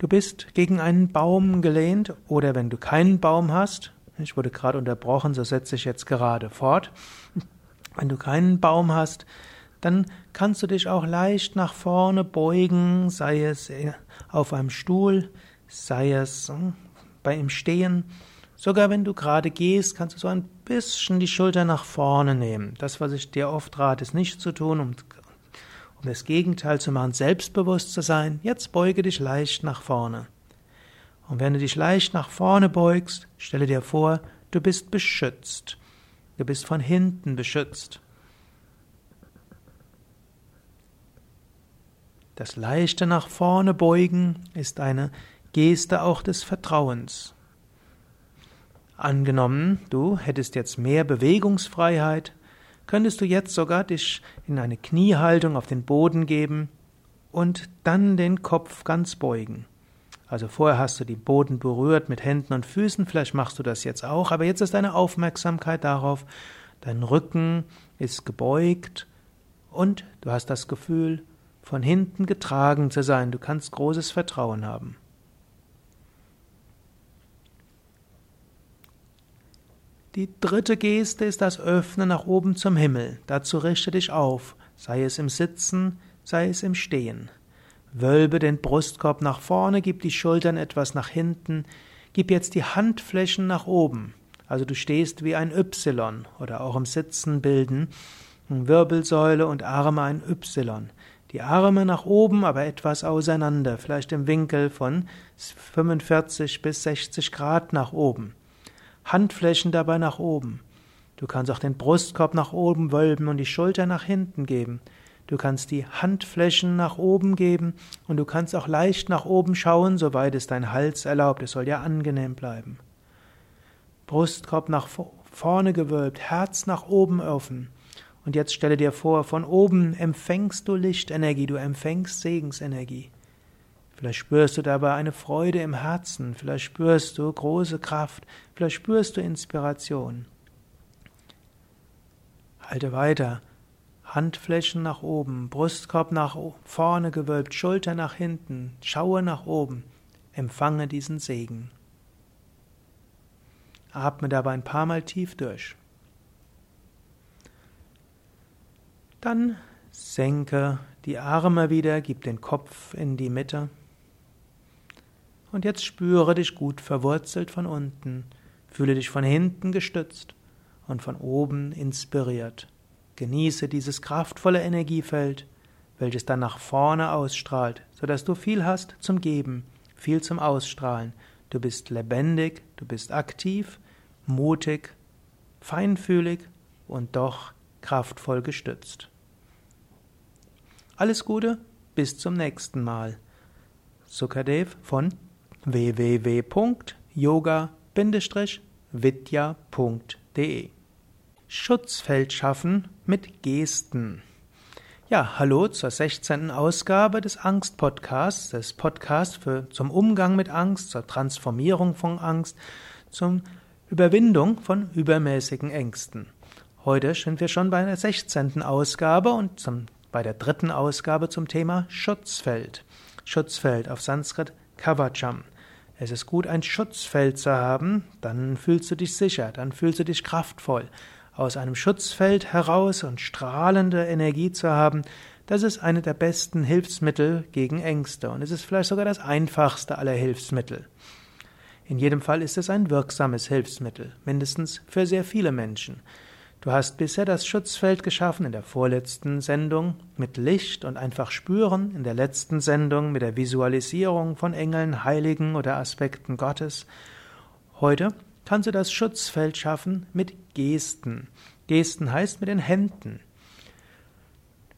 Du bist gegen einen Baum gelehnt oder wenn du keinen Baum hast, ich wurde gerade unterbrochen, so setze ich jetzt gerade fort. Wenn du keinen Baum hast, dann kannst du dich auch leicht nach vorne beugen, sei es auf einem Stuhl, sei es hm, bei im Stehen. Sogar wenn du gerade gehst, kannst du so ein bisschen die Schulter nach vorne nehmen. Das, was ich dir oft rate, ist nicht zu tun, um, um das Gegenteil zu machen, selbstbewusst zu sein. Jetzt beuge dich leicht nach vorne. Und wenn du dich leicht nach vorne beugst, stelle dir vor, du bist beschützt. Du bist von hinten beschützt. Das leichte nach vorne beugen ist eine Geste auch des Vertrauens. Angenommen, du hättest jetzt mehr Bewegungsfreiheit, könntest du jetzt sogar dich in eine Kniehaltung auf den Boden geben und dann den Kopf ganz beugen. Also vorher hast du die Boden berührt mit Händen und Füßen, vielleicht machst du das jetzt auch, aber jetzt ist deine Aufmerksamkeit darauf, dein Rücken ist gebeugt und du hast das Gefühl, von hinten getragen zu sein, du kannst großes Vertrauen haben. Die dritte Geste ist das Öffnen nach oben zum Himmel. Dazu richte dich auf, sei es im Sitzen, sei es im Stehen. Wölbe den Brustkorb nach vorne, gib die Schultern etwas nach hinten, gib jetzt die Handflächen nach oben. Also du stehst wie ein Y oder auch im Sitzen bilden Wirbelsäule und Arme ein Y. Die Arme nach oben, aber etwas auseinander, vielleicht im Winkel von 45 bis 60 Grad nach oben. Handflächen dabei nach oben. Du kannst auch den Brustkorb nach oben wölben und die Schulter nach hinten geben. Du kannst die Handflächen nach oben geben und du kannst auch leicht nach oben schauen, soweit es dein Hals erlaubt. Es soll ja angenehm bleiben. Brustkorb nach vorne gewölbt, Herz nach oben offen. Und jetzt stelle dir vor, von oben empfängst du Lichtenergie, du empfängst Segensenergie. Vielleicht spürst du dabei eine Freude im Herzen, vielleicht spürst du große Kraft, vielleicht spürst du Inspiration. Halte weiter. Handflächen nach oben, Brustkorb nach vorne gewölbt, Schulter nach hinten, schaue nach oben, empfange diesen Segen. Atme dabei ein paar Mal tief durch. Dann senke die Arme wieder, gib den Kopf in die Mitte. Und jetzt spüre dich gut verwurzelt von unten, fühle dich von hinten gestützt und von oben inspiriert. Genieße dieses kraftvolle Energiefeld, welches dann nach vorne ausstrahlt, sodass du viel hast zum Geben, viel zum Ausstrahlen. Du bist lebendig, du bist aktiv, mutig, feinfühlig und doch kraftvoll gestützt. Alles Gute, bis zum nächsten Mal. Sukadev von www.yoga-vidya.de Schutzfeld schaffen mit Gesten. Ja, hallo zur 16. Ausgabe des Angst-Podcasts, des Podcasts für, zum Umgang mit Angst, zur Transformierung von Angst, zum Überwindung von übermäßigen Ängsten. Heute sind wir schon bei der 16. Ausgabe und zum, bei der dritten Ausgabe zum Thema Schutzfeld. Schutzfeld auf Sanskrit Kavacham. Es ist gut, ein Schutzfeld zu haben, dann fühlst du dich sicher, dann fühlst du dich kraftvoll aus einem Schutzfeld heraus und strahlende Energie zu haben, das ist eine der besten Hilfsmittel gegen Ängste und es ist vielleicht sogar das einfachste aller Hilfsmittel. In jedem Fall ist es ein wirksames Hilfsmittel, mindestens für sehr viele Menschen. Du hast bisher das Schutzfeld geschaffen in der vorletzten Sendung mit Licht und einfach spüren, in der letzten Sendung mit der Visualisierung von Engeln, Heiligen oder Aspekten Gottes. Heute kannst du das Schutzfeld schaffen mit Gesten. Gesten heißt mit den Händen.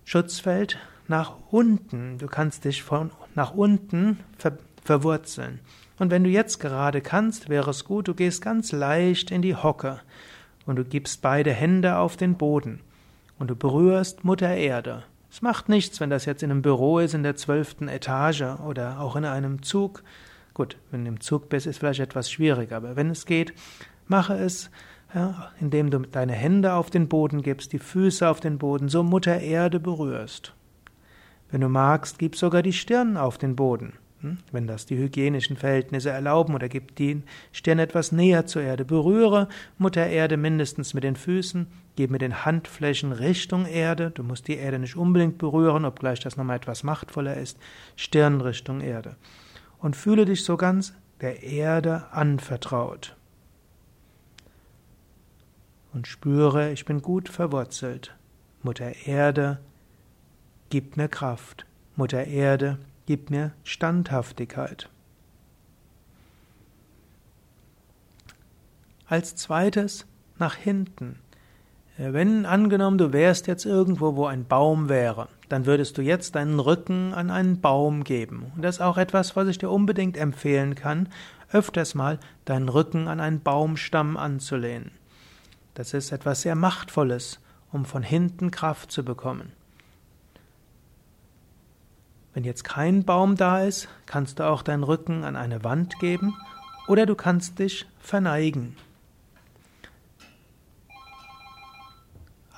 Schutzfeld nach unten. Du kannst dich von nach unten ver verwurzeln. Und wenn du jetzt gerade kannst, wäre es gut, du gehst ganz leicht in die Hocke und du gibst beide Hände auf den Boden und du berührst Mutter Erde. Es macht nichts, wenn das jetzt in einem Büro ist, in der zwölften Etage oder auch in einem Zug. Gut, wenn du im Zug bist, ist vielleicht etwas schwieriger, aber wenn es geht, mache es, ja, indem du deine Hände auf den Boden gibst, die Füße auf den Boden, so Mutter Erde berührst. Wenn du magst, gib sogar die Stirn auf den Boden. Hm, wenn das die hygienischen Verhältnisse erlauben oder gib die Stirn etwas näher zur Erde. Berühre Mutter Erde mindestens mit den Füßen, gib mit den Handflächen Richtung Erde. Du musst die Erde nicht unbedingt berühren, obgleich das nochmal etwas machtvoller ist. Stirn Richtung Erde. Und fühle dich so ganz der Erde anvertraut. Und spüre, ich bin gut verwurzelt. Mutter Erde, gib mir Kraft. Mutter Erde, gib mir Standhaftigkeit. Als zweites nach hinten. Äh, wenn angenommen, du wärst jetzt irgendwo, wo ein Baum wäre, dann würdest du jetzt deinen Rücken an einen Baum geben. Und das ist auch etwas, was ich dir unbedingt empfehlen kann, öfters mal deinen Rücken an einen Baumstamm anzulehnen. Das ist etwas sehr Machtvolles, um von hinten Kraft zu bekommen. Wenn jetzt kein Baum da ist, kannst du auch deinen Rücken an eine Wand geben oder du kannst dich verneigen.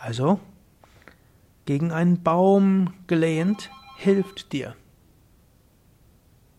Also, gegen einen Baum gelehnt hilft dir.